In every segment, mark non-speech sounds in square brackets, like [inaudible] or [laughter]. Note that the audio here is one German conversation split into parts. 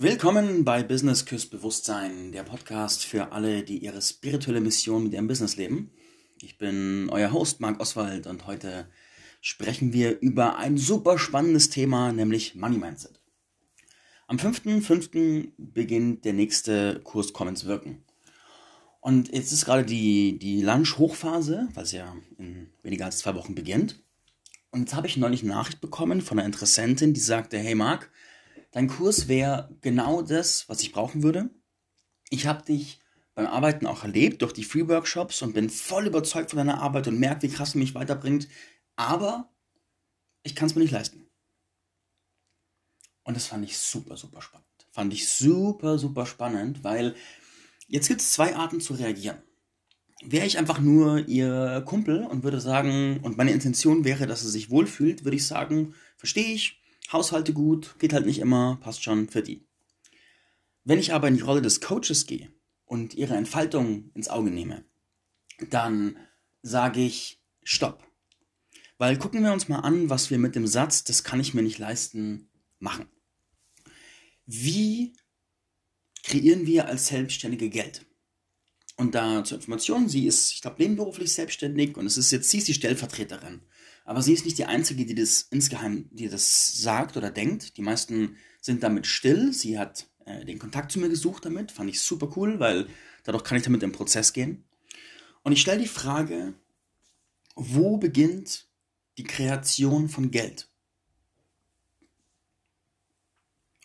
Willkommen bei Business Küss Bewusstsein, der Podcast für alle, die ihre spirituelle Mission mit ihrem Business leben. Ich bin euer Host Marc Oswald und heute sprechen wir über ein super spannendes Thema, nämlich Money Mindset. Am 5.5. beginnt der nächste Kurs Komm ins Wirken. Und jetzt ist gerade die, die Lunch-Hochphase, es ja in weniger als zwei Wochen beginnt. Und jetzt habe ich neulich eine Nachricht bekommen von einer Interessentin, die sagte, hey Marc, Dein Kurs wäre genau das, was ich brauchen würde. Ich habe dich beim Arbeiten auch erlebt durch die Free Workshops und bin voll überzeugt von deiner Arbeit und merke, wie krass du mich weiterbringt. Aber ich kann es mir nicht leisten. Und das fand ich super, super spannend. Fand ich super, super spannend, weil jetzt gibt es zwei Arten zu reagieren. Wäre ich einfach nur ihr Kumpel und würde sagen, und meine Intention wäre, dass sie sich wohlfühlt, würde ich sagen, verstehe ich, Haushalte gut, geht halt nicht immer, passt schon für die. Wenn ich aber in die Rolle des Coaches gehe und ihre Entfaltung ins Auge nehme, dann sage ich Stopp. Weil gucken wir uns mal an, was wir mit dem Satz, das kann ich mir nicht leisten, machen. Wie kreieren wir als Selbstständige Geld? Und da zur Information, sie ist, ich glaube, nebenberuflich selbstständig und es ist jetzt, sie ist die Stellvertreterin aber sie ist nicht die Einzige, die das insgeheim, die das sagt oder denkt. Die meisten sind damit still. Sie hat äh, den Kontakt zu mir gesucht damit. Fand ich super cool, weil dadurch kann ich damit im Prozess gehen. Und ich stelle die Frage, wo beginnt die Kreation von Geld?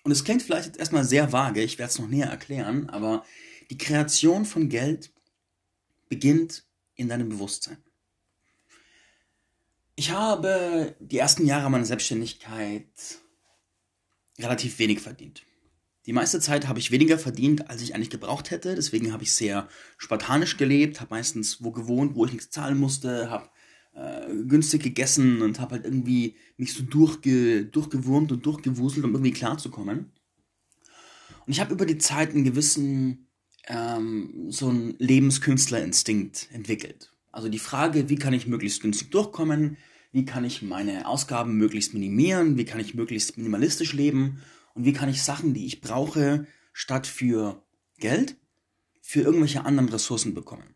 Und es klingt vielleicht jetzt erstmal sehr vage, ich werde es noch näher erklären, aber die Kreation von Geld beginnt in deinem Bewusstsein. Ich habe die ersten Jahre meiner Selbstständigkeit relativ wenig verdient. Die meiste Zeit habe ich weniger verdient, als ich eigentlich gebraucht hätte. Deswegen habe ich sehr spartanisch gelebt, habe meistens wo gewohnt, wo ich nichts zahlen musste, habe äh, günstig gegessen und habe halt irgendwie mich so durchge durchgewurmt und durchgewuselt, um irgendwie klarzukommen. Und ich habe über die Zeit einen gewissen ähm, so einen Lebenskünstlerinstinkt entwickelt. Also die Frage, wie kann ich möglichst günstig durchkommen, wie kann ich meine Ausgaben möglichst minimieren, wie kann ich möglichst minimalistisch leben und wie kann ich Sachen, die ich brauche, statt für Geld, für irgendwelche anderen Ressourcen bekommen.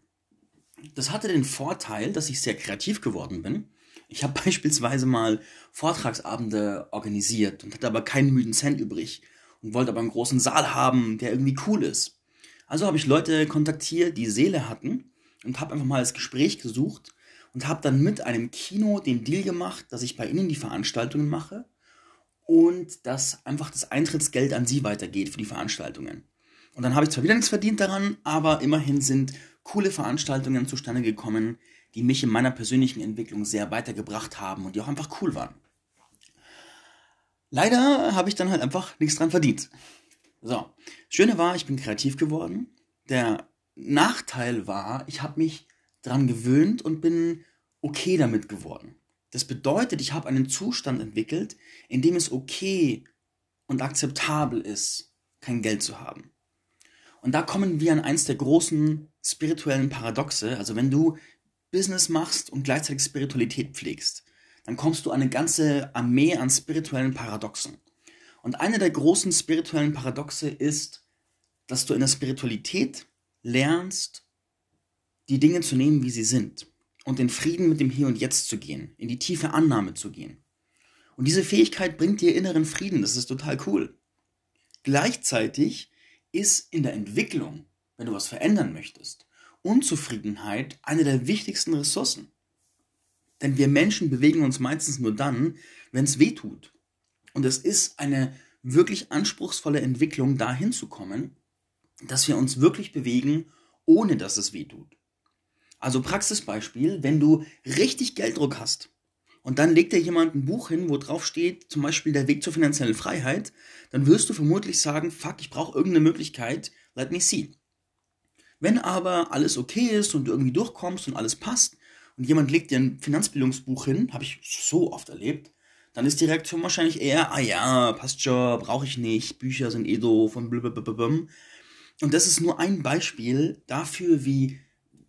Das hatte den Vorteil, dass ich sehr kreativ geworden bin. Ich habe [laughs] beispielsweise mal Vortragsabende organisiert und hatte aber keinen müden Cent übrig und wollte aber einen großen Saal haben, der irgendwie cool ist. Also habe ich Leute kontaktiert, die Seele hatten und habe einfach mal das Gespräch gesucht und habe dann mit einem Kino den Deal gemacht, dass ich bei ihnen die Veranstaltungen mache und dass einfach das Eintrittsgeld an sie weitergeht für die Veranstaltungen. Und dann habe ich zwar wieder nichts verdient daran, aber immerhin sind coole Veranstaltungen zustande gekommen, die mich in meiner persönlichen Entwicklung sehr weitergebracht haben und die auch einfach cool waren. Leider habe ich dann halt einfach nichts dran verdient. So, das Schöne war, ich bin kreativ geworden. Der Nachteil war, ich habe mich dran gewöhnt und bin okay damit geworden. Das bedeutet, ich habe einen Zustand entwickelt, in dem es okay und akzeptabel ist, kein Geld zu haben. Und da kommen wir an eins der großen spirituellen Paradoxe. Also wenn du Business machst und gleichzeitig Spiritualität pflegst, dann kommst du an eine ganze Armee an spirituellen Paradoxen. Und eine der großen spirituellen Paradoxe ist, dass du in der Spiritualität lernst, die Dinge zu nehmen, wie sie sind und in Frieden mit dem Hier und Jetzt zu gehen, in die tiefe Annahme zu gehen. Und diese Fähigkeit bringt dir inneren Frieden, das ist total cool. Gleichzeitig ist in der Entwicklung, wenn du was verändern möchtest, Unzufriedenheit eine der wichtigsten Ressourcen. Denn wir Menschen bewegen uns meistens nur dann, wenn es weh tut. Und es ist eine wirklich anspruchsvolle Entwicklung, dahin zu kommen, dass wir uns wirklich bewegen, ohne dass es weh tut. Also Praxisbeispiel, wenn du richtig Gelddruck hast und dann legt dir jemand ein Buch hin, wo drauf steht, zum Beispiel der Weg zur finanziellen Freiheit, dann wirst du vermutlich sagen, fuck, ich brauche irgendeine Möglichkeit, let me see. Wenn aber alles okay ist und du irgendwie durchkommst und alles passt und jemand legt dir ein Finanzbildungsbuch hin, habe ich so oft erlebt, dann ist die Reaktion wahrscheinlich eher, ah ja, passt schon, brauche ich nicht, Bücher sind eh doof und blablabla. Und das ist nur ein Beispiel dafür, wie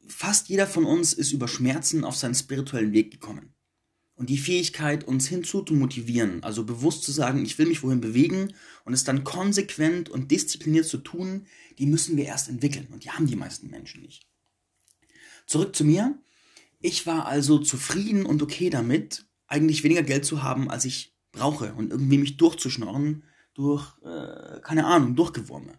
fast jeder von uns ist über Schmerzen auf seinen spirituellen Weg gekommen. und die Fähigkeit, uns hinzu zu motivieren, also bewusst zu sagen, ich will mich wohin bewegen und es dann konsequent und diszipliniert zu tun, die müssen wir erst entwickeln und die haben die meisten Menschen nicht. Zurück zu mir. Ich war also zufrieden und okay damit, eigentlich weniger Geld zu haben, als ich brauche und irgendwie mich durchzuschnorren durch, äh, keine Ahnung, Durchgewurme.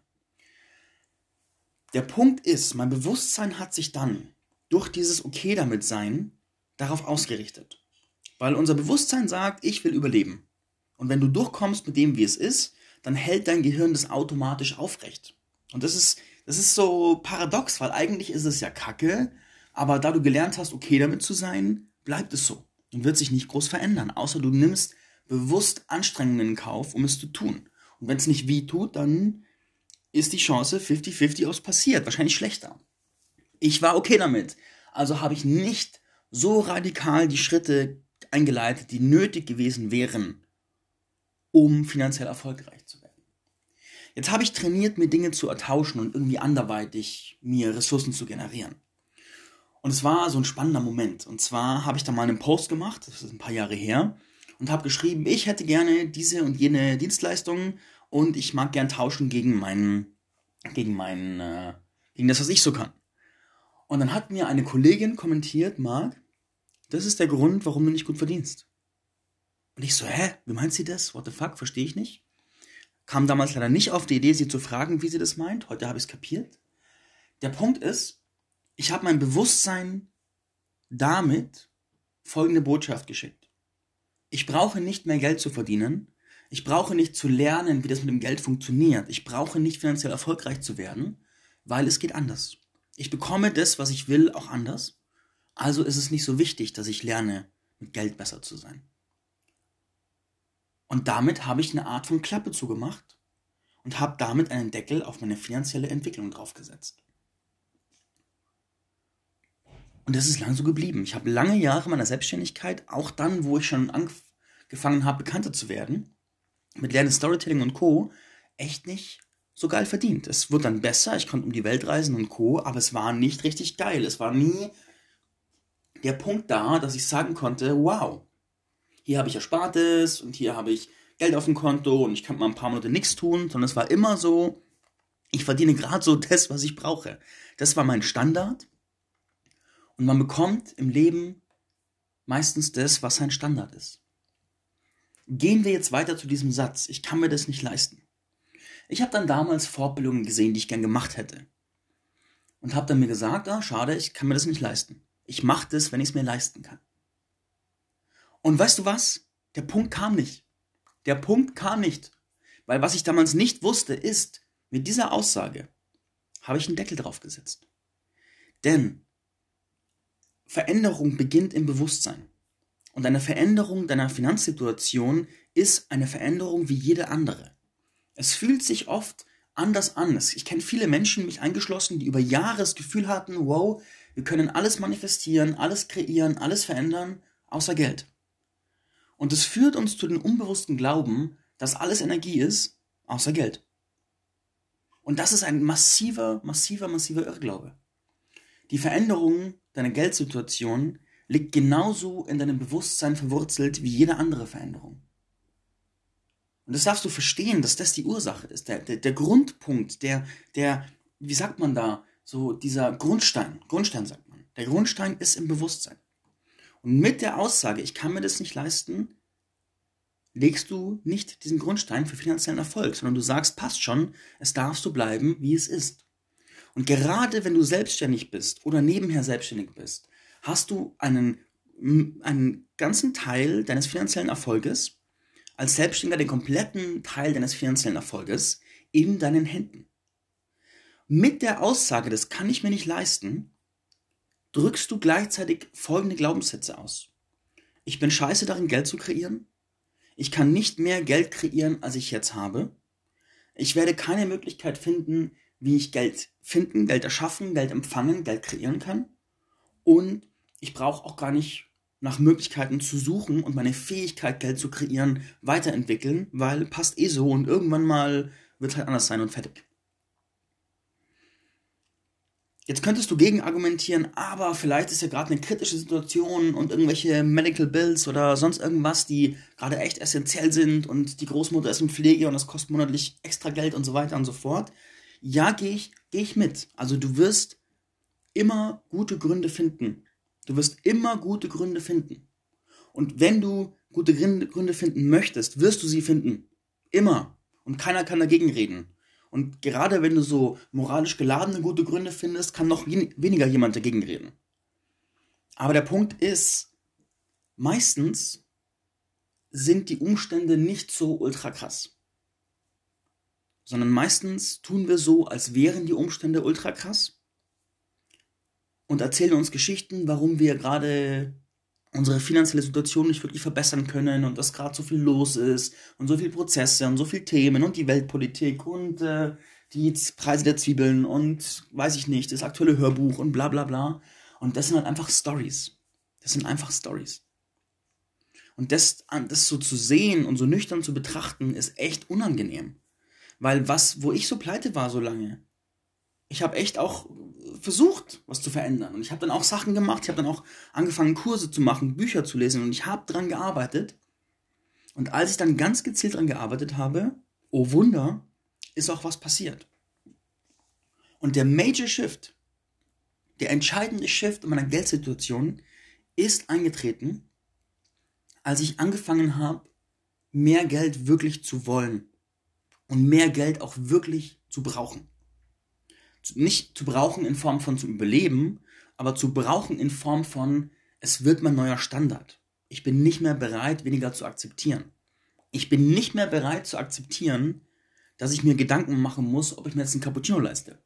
Der Punkt ist, mein Bewusstsein hat sich dann durch dieses Okay damit sein darauf ausgerichtet. Weil unser Bewusstsein sagt, ich will überleben. Und wenn du durchkommst mit dem, wie es ist, dann hält dein Gehirn das automatisch aufrecht. Und das ist, das ist so paradox, weil eigentlich ist es ja Kacke, aber da du gelernt hast, okay damit zu sein, bleibt es so und wird sich nicht groß verändern, außer du nimmst bewusst Anstrengungen in Kauf, um es zu tun. Und wenn es nicht weh tut, dann ist die Chance 50-50 aus passiert, wahrscheinlich schlechter. Ich war okay damit, also habe ich nicht so radikal die Schritte eingeleitet, die nötig gewesen wären, um finanziell erfolgreich zu werden. Jetzt habe ich trainiert, mir Dinge zu ertauschen und irgendwie anderweitig mir Ressourcen zu generieren. Und es war so ein spannender Moment. Und zwar habe ich da mal einen Post gemacht, das ist ein paar Jahre her, und habe geschrieben, ich hätte gerne diese und jene Dienstleistungen und ich mag gern tauschen gegen meinen, gegen meinen, äh, gegen das, was ich so kann. Und dann hat mir eine Kollegin kommentiert, Marc, das ist der Grund, warum du nicht gut verdienst. Und ich so, hä, wie meint sie das? What the fuck, verstehe ich nicht. Kam damals leider nicht auf die Idee, sie zu fragen, wie sie das meint. Heute habe ich es kapiert. Der Punkt ist, ich habe mein Bewusstsein damit folgende Botschaft geschickt. Ich brauche nicht mehr Geld zu verdienen. Ich brauche nicht zu lernen, wie das mit dem Geld funktioniert. Ich brauche nicht finanziell erfolgreich zu werden, weil es geht anders. Ich bekomme das, was ich will, auch anders. Also ist es nicht so wichtig, dass ich lerne, mit Geld besser zu sein. Und damit habe ich eine Art von Klappe zugemacht und habe damit einen Deckel auf meine finanzielle Entwicklung draufgesetzt. Und das ist lang so geblieben. Ich habe lange Jahre meiner Selbstständigkeit, auch dann, wo ich schon angefangen habe, bekannter zu werden, mit Lernen Storytelling und Co., echt nicht so geil verdient. Es wird dann besser, ich konnte um die Welt reisen und Co., aber es war nicht richtig geil. Es war nie der Punkt da, dass ich sagen konnte, wow, hier habe ich Erspartes und hier habe ich Geld auf dem Konto und ich kann mal ein paar Monate nichts tun, sondern es war immer so, ich verdiene gerade so das, was ich brauche. Das war mein Standard. Und man bekommt im Leben meistens das, was sein Standard ist. Gehen wir jetzt weiter zu diesem Satz. Ich kann mir das nicht leisten. Ich habe dann damals Fortbildungen gesehen, die ich gern gemacht hätte. Und habe dann mir gesagt, ah, schade, ich kann mir das nicht leisten. Ich mache das, wenn ich es mir leisten kann. Und weißt du was? Der Punkt kam nicht. Der Punkt kam nicht. Weil was ich damals nicht wusste, ist, mit dieser Aussage habe ich einen Deckel drauf gesetzt. Denn Veränderung beginnt im Bewusstsein. Und eine Veränderung deiner Finanzsituation ist eine Veränderung wie jede andere. Es fühlt sich oft anders an. Ich kenne viele Menschen, mich eingeschlossen, die über Jahre das Gefühl hatten, wow, wir können alles manifestieren, alles kreieren, alles verändern, außer Geld. Und es führt uns zu dem unbewussten Glauben, dass alles Energie ist, außer Geld. Und das ist ein massiver, massiver, massiver Irrglaube. Die Veränderung deiner Geldsituation liegt genauso in deinem Bewusstsein verwurzelt wie jede andere Veränderung. Und das darfst du verstehen, dass das die Ursache ist, der, der, der Grundpunkt, der, der, wie sagt man da, so dieser Grundstein, Grundstein sagt man. Der Grundstein ist im Bewusstsein. Und mit der Aussage, ich kann mir das nicht leisten, legst du nicht diesen Grundstein für finanziellen Erfolg, sondern du sagst, passt schon, es darf so bleiben, wie es ist. Und gerade wenn du selbstständig bist oder nebenher selbstständig bist, hast du einen, einen ganzen Teil deines finanziellen Erfolges, als Selbstständiger den kompletten Teil deines finanziellen Erfolges in deinen Händen mit der Aussage, das kann ich mir nicht leisten, drückst du gleichzeitig folgende Glaubenssätze aus. Ich bin scheiße darin, Geld zu kreieren. Ich kann nicht mehr Geld kreieren, als ich jetzt habe. Ich werde keine Möglichkeit finden, wie ich Geld finden, Geld erschaffen, Geld empfangen, Geld kreieren kann. Und ich brauche auch gar nicht nach Möglichkeiten zu suchen und meine Fähigkeit, Geld zu kreieren, weiterentwickeln, weil passt eh so und irgendwann mal wird halt anders sein und fertig. Jetzt könntest du gegen argumentieren, aber vielleicht ist ja gerade eine kritische Situation und irgendwelche Medical Bills oder sonst irgendwas, die gerade echt essentiell sind und die Großmutter ist in Pflege und das kostet monatlich extra Geld und so weiter und so fort. Ja, gehe ich, geh ich mit. Also du wirst immer gute Gründe finden. Du wirst immer gute Gründe finden. Und wenn du gute Gründe finden möchtest, wirst du sie finden. Immer. Und keiner kann dagegen reden. Und gerade wenn du so moralisch geladene gute Gründe findest, kann noch weniger jemand dagegen reden. Aber der Punkt ist, meistens sind die Umstände nicht so ultra krass. Sondern meistens tun wir so, als wären die Umstände ultra krass und erzählen uns Geschichten, warum wir gerade unsere finanzielle Situation nicht wirklich verbessern können und dass gerade so viel los ist und so viele Prozesse und so viele Themen und die Weltpolitik und äh, die Preise der Zwiebeln und weiß ich nicht, das aktuelle Hörbuch und bla bla bla. Und das sind halt einfach Stories. Das sind einfach Stories. Und das, das so zu sehen und so nüchtern zu betrachten, ist echt unangenehm. Weil was, wo ich so pleite war so lange, ich habe echt auch versucht, was zu verändern. Und ich habe dann auch Sachen gemacht. Ich habe dann auch angefangen, Kurse zu machen, Bücher zu lesen. Und ich habe dran gearbeitet. Und als ich dann ganz gezielt dran gearbeitet habe, oh Wunder, ist auch was passiert. Und der Major Shift, der entscheidende Shift in meiner Geldsituation ist eingetreten, als ich angefangen habe, mehr Geld wirklich zu wollen und mehr Geld auch wirklich zu brauchen nicht zu brauchen in Form von zum Überleben, aber zu brauchen in Form von, es wird mein neuer Standard. Ich bin nicht mehr bereit, weniger zu akzeptieren. Ich bin nicht mehr bereit zu akzeptieren, dass ich mir Gedanken machen muss, ob ich mir jetzt einen Cappuccino leiste.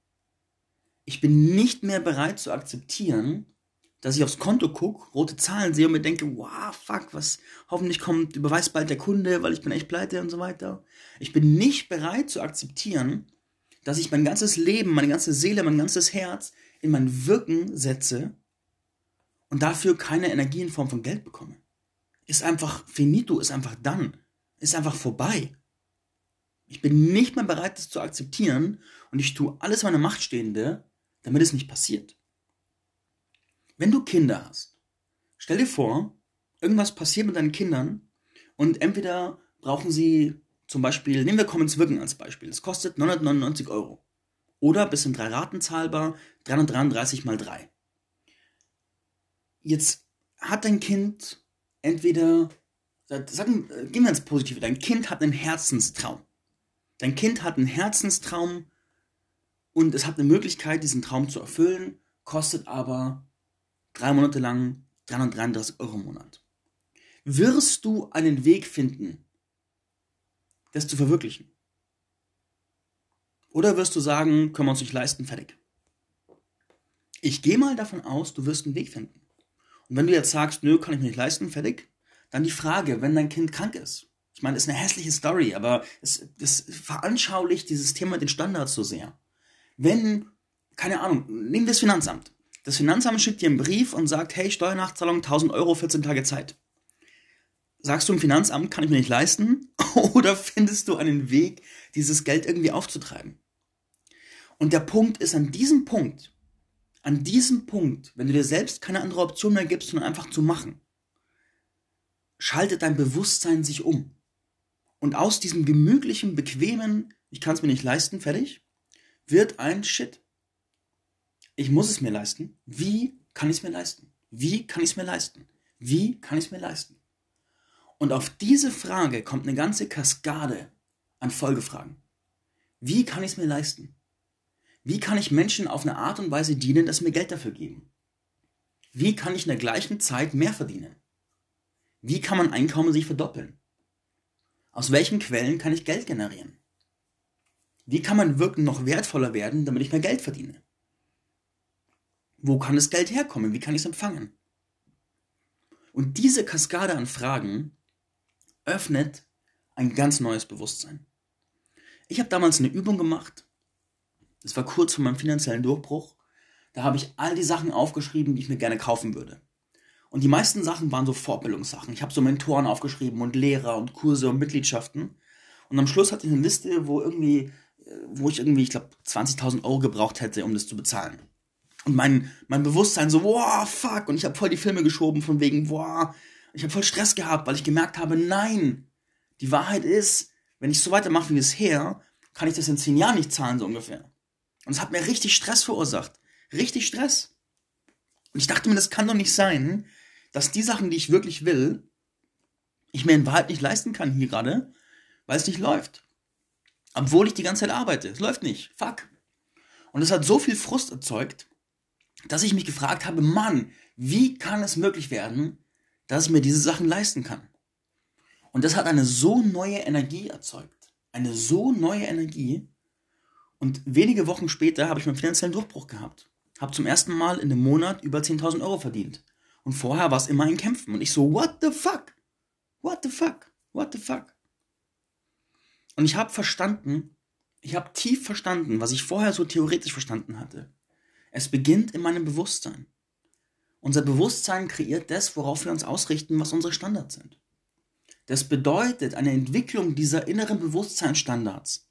Ich bin nicht mehr bereit zu akzeptieren, dass ich aufs Konto gucke, rote Zahlen sehe und mir denke, wow, fuck, was, hoffentlich kommt, überweist bald der Kunde, weil ich bin echt pleite und so weiter. Ich bin nicht bereit zu akzeptieren, dass ich mein ganzes Leben, meine ganze Seele, mein ganzes Herz in mein Wirken setze und dafür keine Energie in Form von Geld bekomme. Ist einfach finito, ist einfach dann, ist einfach vorbei. Ich bin nicht mehr bereit, das zu akzeptieren und ich tue alles in meiner Macht Stehende, damit es nicht passiert. Wenn du Kinder hast, stell dir vor, irgendwas passiert mit deinen Kindern und entweder brauchen sie zum Beispiel, nehmen wir Commons Wirken als Beispiel. Es kostet 999 Euro. Oder bis in drei Raten zahlbar 333 mal 3. Jetzt hat dein Kind entweder, sagen, gehen wir ins Positive, dein Kind hat einen Herzenstraum. Dein Kind hat einen Herzenstraum und es hat eine Möglichkeit, diesen Traum zu erfüllen, kostet aber drei Monate lang 333 Euro im Monat. Wirst du einen Weg finden, das zu verwirklichen? Oder wirst du sagen, können wir uns nicht leisten, fertig? Ich gehe mal davon aus, du wirst einen Weg finden. Und wenn du jetzt sagst, nö, kann ich mir nicht leisten, fertig, dann die Frage, wenn dein Kind krank ist. Ich meine, das ist eine hässliche Story, aber es, das veranschaulicht dieses Thema den Standards so sehr. Wenn, keine Ahnung, nehmen wir das Finanzamt. Das Finanzamt schickt dir einen Brief und sagt, hey, Steuernachzahlung 1000 Euro, 14 Tage Zeit. Sagst du im Finanzamt, kann ich mir nicht leisten? [laughs] Oder findest du einen Weg, dieses Geld irgendwie aufzutreiben? Und der Punkt ist an diesem Punkt, an diesem Punkt, wenn du dir selbst keine andere Option mehr gibst, sondern einfach zu machen, schaltet dein Bewusstsein sich um. Und aus diesem gemütlichen, bequemen, ich kann es mir nicht leisten, fertig, wird ein Shit. Ich muss es mir leisten. Wie kann ich es mir leisten? Wie kann ich es mir leisten? Wie kann ich es mir leisten? Und auf diese Frage kommt eine ganze Kaskade an Folgefragen. Wie kann ich es mir leisten? Wie kann ich Menschen auf eine Art und Weise dienen, dass mir Geld dafür geben? Wie kann ich in der gleichen Zeit mehr verdienen? Wie kann mein Einkommen sich verdoppeln? Aus welchen Quellen kann ich Geld generieren? Wie kann mein Wirken noch wertvoller werden, damit ich mehr Geld verdiene? Wo kann das Geld herkommen? Wie kann ich es empfangen? Und diese Kaskade an Fragen öffnet ein ganz neues Bewusstsein. Ich habe damals eine Übung gemacht. Das war kurz vor meinem finanziellen Durchbruch. Da habe ich all die Sachen aufgeschrieben, die ich mir gerne kaufen würde. Und die meisten Sachen waren so Fortbildungssachen. Ich habe so Mentoren aufgeschrieben und Lehrer und Kurse und Mitgliedschaften. Und am Schluss hatte ich eine Liste, wo irgendwie, wo ich irgendwie, ich glaube, 20.000 Euro gebraucht hätte, um das zu bezahlen. Und mein, mein Bewusstsein so, wow, fuck. Und ich habe voll die Filme geschoben von wegen, wow, ich habe voll Stress gehabt, weil ich gemerkt habe, nein, die Wahrheit ist, wenn ich so weitermache wie bisher, kann ich das in zehn Jahren nicht zahlen, so ungefähr. Und es hat mir richtig Stress verursacht. Richtig Stress. Und ich dachte mir, das kann doch nicht sein, dass die Sachen, die ich wirklich will, ich mir in Wahrheit nicht leisten kann hier gerade, weil es nicht läuft. Obwohl ich die ganze Zeit arbeite. Es läuft nicht. Fuck. Und es hat so viel Frust erzeugt, dass ich mich gefragt habe, Mann, wie kann es möglich werden, dass ich mir diese Sachen leisten kann? Und das hat eine so neue Energie erzeugt. Eine so neue Energie. Und wenige Wochen später habe ich meinen finanziellen Durchbruch gehabt. Habe zum ersten Mal in einem Monat über 10.000 Euro verdient. Und vorher war es immer ein Kämpfen. Und ich so, what the fuck? What the fuck? What the fuck? Und ich habe verstanden, ich habe tief verstanden, was ich vorher so theoretisch verstanden hatte. Es beginnt in meinem Bewusstsein. Unser Bewusstsein kreiert das, worauf wir uns ausrichten, was unsere Standards sind. Das bedeutet eine Entwicklung dieser inneren Bewusstseinsstandards.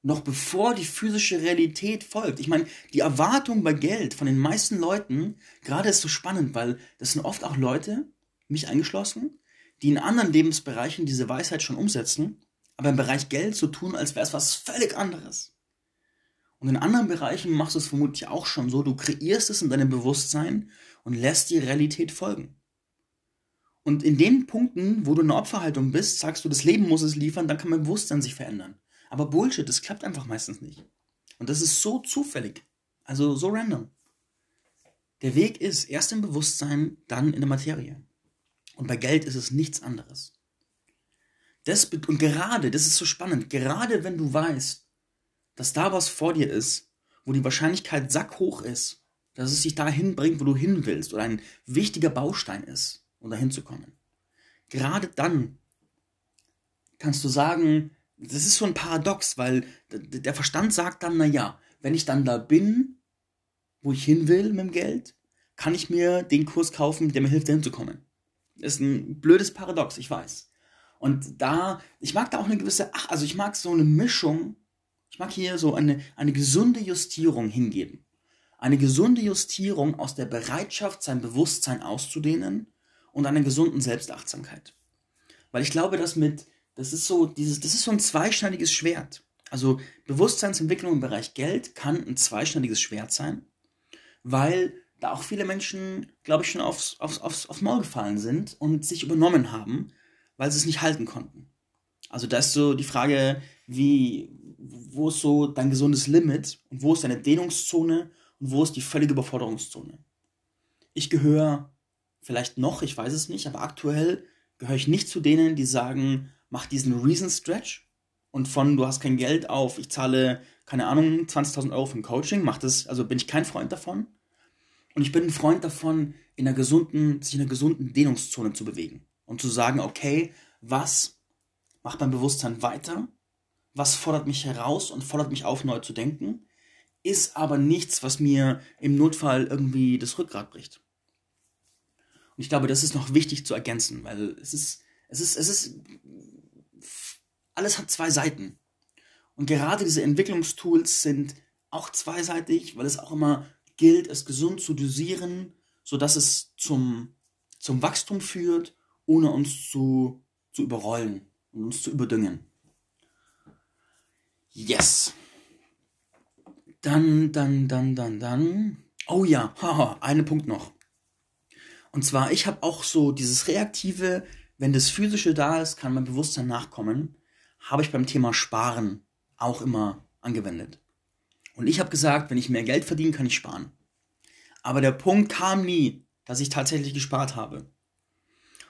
Noch bevor die physische Realität folgt. Ich meine, die Erwartung bei Geld von den meisten Leuten, gerade ist so spannend, weil das sind oft auch Leute, mich eingeschlossen, die in anderen Lebensbereichen diese Weisheit schon umsetzen, aber im Bereich Geld so tun, als wäre es was völlig anderes. Und in anderen Bereichen machst du es vermutlich auch schon so, du kreierst es in deinem Bewusstsein und lässt die Realität folgen. Und in den Punkten, wo du in der Opferhaltung bist, sagst du, das Leben muss es liefern, dann kann mein Bewusstsein sich verändern. Aber Bullshit, das klappt einfach meistens nicht. Und das ist so zufällig. Also so random. Der Weg ist erst im Bewusstsein, dann in der Materie. Und bei Geld ist es nichts anderes. Das, und gerade, das ist so spannend, gerade wenn du weißt, dass da was vor dir ist, wo die Wahrscheinlichkeit sackhoch ist, dass es dich dahin bringt, wo du hin willst, oder ein wichtiger Baustein ist, um dahin zu kommen. Gerade dann kannst du sagen, das ist so ein Paradox, weil der Verstand sagt dann, na ja, wenn ich dann da bin, wo ich hin will mit dem Geld, kann ich mir den Kurs kaufen, der mir hilft, dahin zu kommen. Ist ein blödes Paradox, ich weiß. Und da, ich mag da auch eine gewisse, ach, also ich mag so eine Mischung, ich mag hier so eine, eine gesunde Justierung hingeben. Eine gesunde Justierung aus der Bereitschaft, sein Bewusstsein auszudehnen und einer gesunden Selbstachtsamkeit. Weil ich glaube, dass mit, das ist so, dieses, das ist so ein zweischneidiges Schwert. Also Bewusstseinsentwicklung im Bereich Geld kann ein zweischneidiges Schwert sein, weil da auch viele Menschen, glaube ich, schon aufs, aufs, aufs, aufs Maul gefallen sind und sich übernommen haben, weil sie es nicht halten konnten. Also da ist so die Frage, wie, wo ist so dein gesundes Limit und wo ist deine Dehnungszone und wo ist die völlige Überforderungszone. Ich gehöre vielleicht noch, ich weiß es nicht, aber aktuell gehöre ich nicht zu denen, die sagen, mach diesen Reason Stretch und von du hast kein Geld auf, ich zahle, keine Ahnung, 20.000 Euro für ein Coaching, mach das, also bin ich kein Freund davon. Und ich bin ein Freund davon, in einer gesunden, sich in einer gesunden Dehnungszone zu bewegen und zu sagen, okay, was macht mein Bewusstsein weiter? Was fordert mich heraus und fordert mich auf, neu zu denken? Ist aber nichts, was mir im Notfall irgendwie das Rückgrat bricht. Und ich glaube, das ist noch wichtig zu ergänzen, weil es ist, es ist, es ist, alles hat zwei Seiten. Und gerade diese Entwicklungstools sind auch zweiseitig, weil es auch immer gilt es gesund zu dosieren, sodass es zum, zum Wachstum führt, ohne uns zu, zu überrollen und uns zu überdüngen. Yes. Dann, dann, dann, dann, dann. Oh ja, haha, einen Punkt noch. Und zwar, ich habe auch so dieses Reaktive, wenn das Physische da ist, kann mein Bewusstsein nachkommen, habe ich beim Thema Sparen auch immer angewendet. Und ich habe gesagt, wenn ich mehr Geld verdiene, kann ich sparen. Aber der Punkt kam nie, dass ich tatsächlich gespart habe.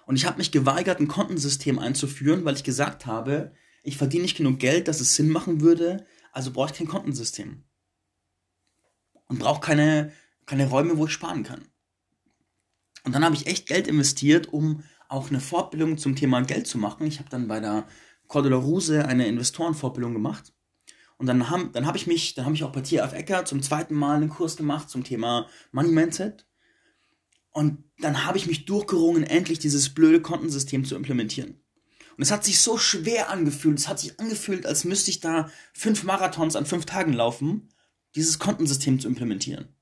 Und ich habe mich geweigert, ein Kontensystem einzuführen, weil ich gesagt habe, ich verdiene nicht genug Geld, dass es Sinn machen würde, also brauche ich kein Kontensystem. Und brauche keine, keine Räume, wo ich sparen kann. Und dann habe ich echt Geld investiert, um auch eine Fortbildung zum Thema Geld zu machen. Ich habe dann bei der Cordula Ruse eine Investorenfortbildung gemacht. Und dann habe dann hab ich mich, dann habe ich auch bei TF Ecker zum zweiten Mal einen Kurs gemacht zum Thema Money Mindset. Und dann habe ich mich durchgerungen, endlich dieses blöde Kontensystem zu implementieren. Und es hat sich so schwer angefühlt. Es hat sich angefühlt, als müsste ich da fünf Marathons an fünf Tagen laufen, dieses Kontensystem zu implementieren.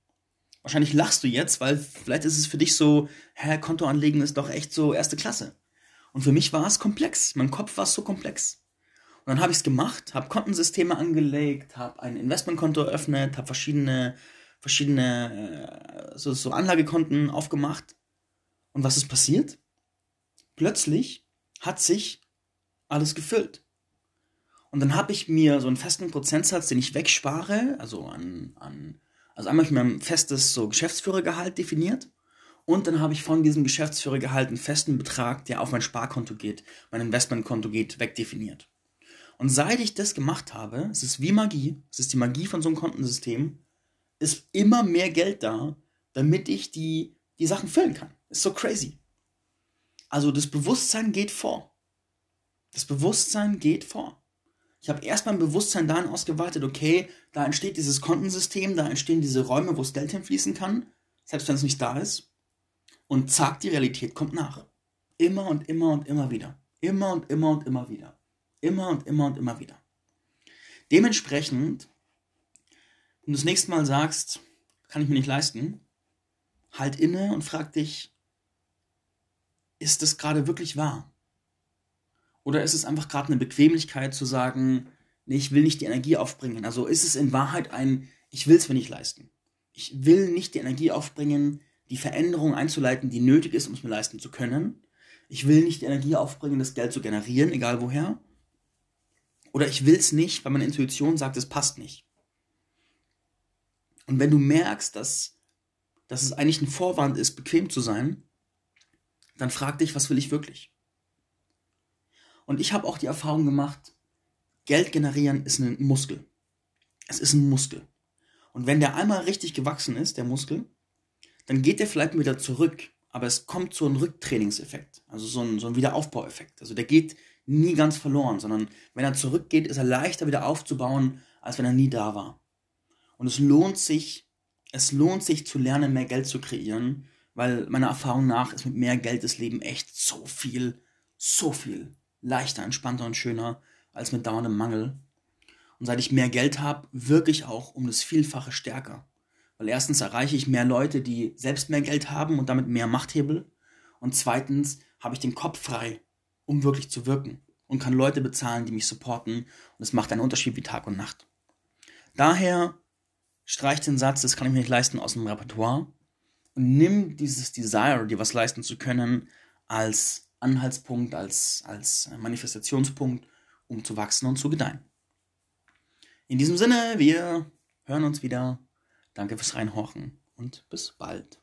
Wahrscheinlich lachst du jetzt, weil vielleicht ist es für dich so, hä, Konto anlegen ist doch echt so erste Klasse. Und für mich war es komplex. Mein Kopf war so komplex. Und dann habe ich es gemacht, habe Kontensysteme angelegt, habe ein Investmentkonto eröffnet, habe verschiedene, verschiedene äh, so, so Anlagekonten aufgemacht. Und was ist passiert? Plötzlich hat sich alles gefüllt. Und dann habe ich mir so einen festen Prozentsatz, den ich wegspare, also an, an also einmal habe ich mir ein festes so Geschäftsführergehalt definiert und dann habe ich von diesem Geschäftsführergehalt einen festen Betrag, der auf mein Sparkonto geht, mein Investmentkonto geht, wegdefiniert. Und seit ich das gemacht habe, es ist wie Magie, es ist die Magie von so einem Kontensystem, ist immer mehr Geld da, damit ich die, die Sachen füllen kann. Ist so crazy. Also das Bewusstsein geht vor. Das Bewusstsein geht vor. Ich habe erst mein Bewusstsein dahin ausgeweitet, okay, da entsteht dieses Kontensystem, da entstehen diese Räume, wo das Geld hinfließen kann, selbst wenn es nicht da ist. Und zack, die Realität kommt nach. Immer und immer und immer wieder. Immer und immer und immer wieder. Immer und immer und immer wieder. Dementsprechend, wenn du das nächste Mal sagst, kann ich mir nicht leisten, halt inne und frag dich, ist das gerade wirklich wahr? Oder ist es einfach gerade eine Bequemlichkeit zu sagen, nee, ich will nicht die Energie aufbringen? Also ist es in Wahrheit ein, ich will es mir nicht leisten. Ich will nicht die Energie aufbringen, die Veränderung einzuleiten, die nötig ist, um es mir leisten zu können. Ich will nicht die Energie aufbringen, das Geld zu generieren, egal woher. Oder ich will es nicht, weil meine Intuition sagt, es passt nicht. Und wenn du merkst, dass, dass es eigentlich ein Vorwand ist, bequem zu sein, dann frag dich, was will ich wirklich? Und ich habe auch die Erfahrung gemacht, Geld generieren ist ein Muskel. Es ist ein Muskel. Und wenn der einmal richtig gewachsen ist, der Muskel, dann geht der vielleicht wieder zurück. Aber es kommt so ein Rücktrainingseffekt, also so ein, so ein Wiederaufbaueffekt. Also der geht nie ganz verloren, sondern wenn er zurückgeht, ist er leichter wieder aufzubauen, als wenn er nie da war. Und es lohnt sich, es lohnt sich zu lernen, mehr Geld zu kreieren, weil meiner Erfahrung nach ist mit mehr Geld das Leben echt so viel, so viel leichter, entspannter und schöner als mit dauerndem Mangel. Und seit ich mehr Geld habe, wirke ich auch um das Vielfache stärker. Weil erstens erreiche ich mehr Leute, die selbst mehr Geld haben und damit mehr Machthebel. Und zweitens habe ich den Kopf frei, um wirklich zu wirken. Und kann Leute bezahlen, die mich supporten. Und es macht einen Unterschied wie Tag und Nacht. Daher streich den Satz, das kann ich mir nicht leisten, aus dem Repertoire. Und nimm dieses Desire, dir was leisten zu können, als Anhaltspunkt, als, als Manifestationspunkt, um zu wachsen und zu gedeihen. In diesem Sinne, wir hören uns wieder. Danke fürs Reinhorchen und bis bald.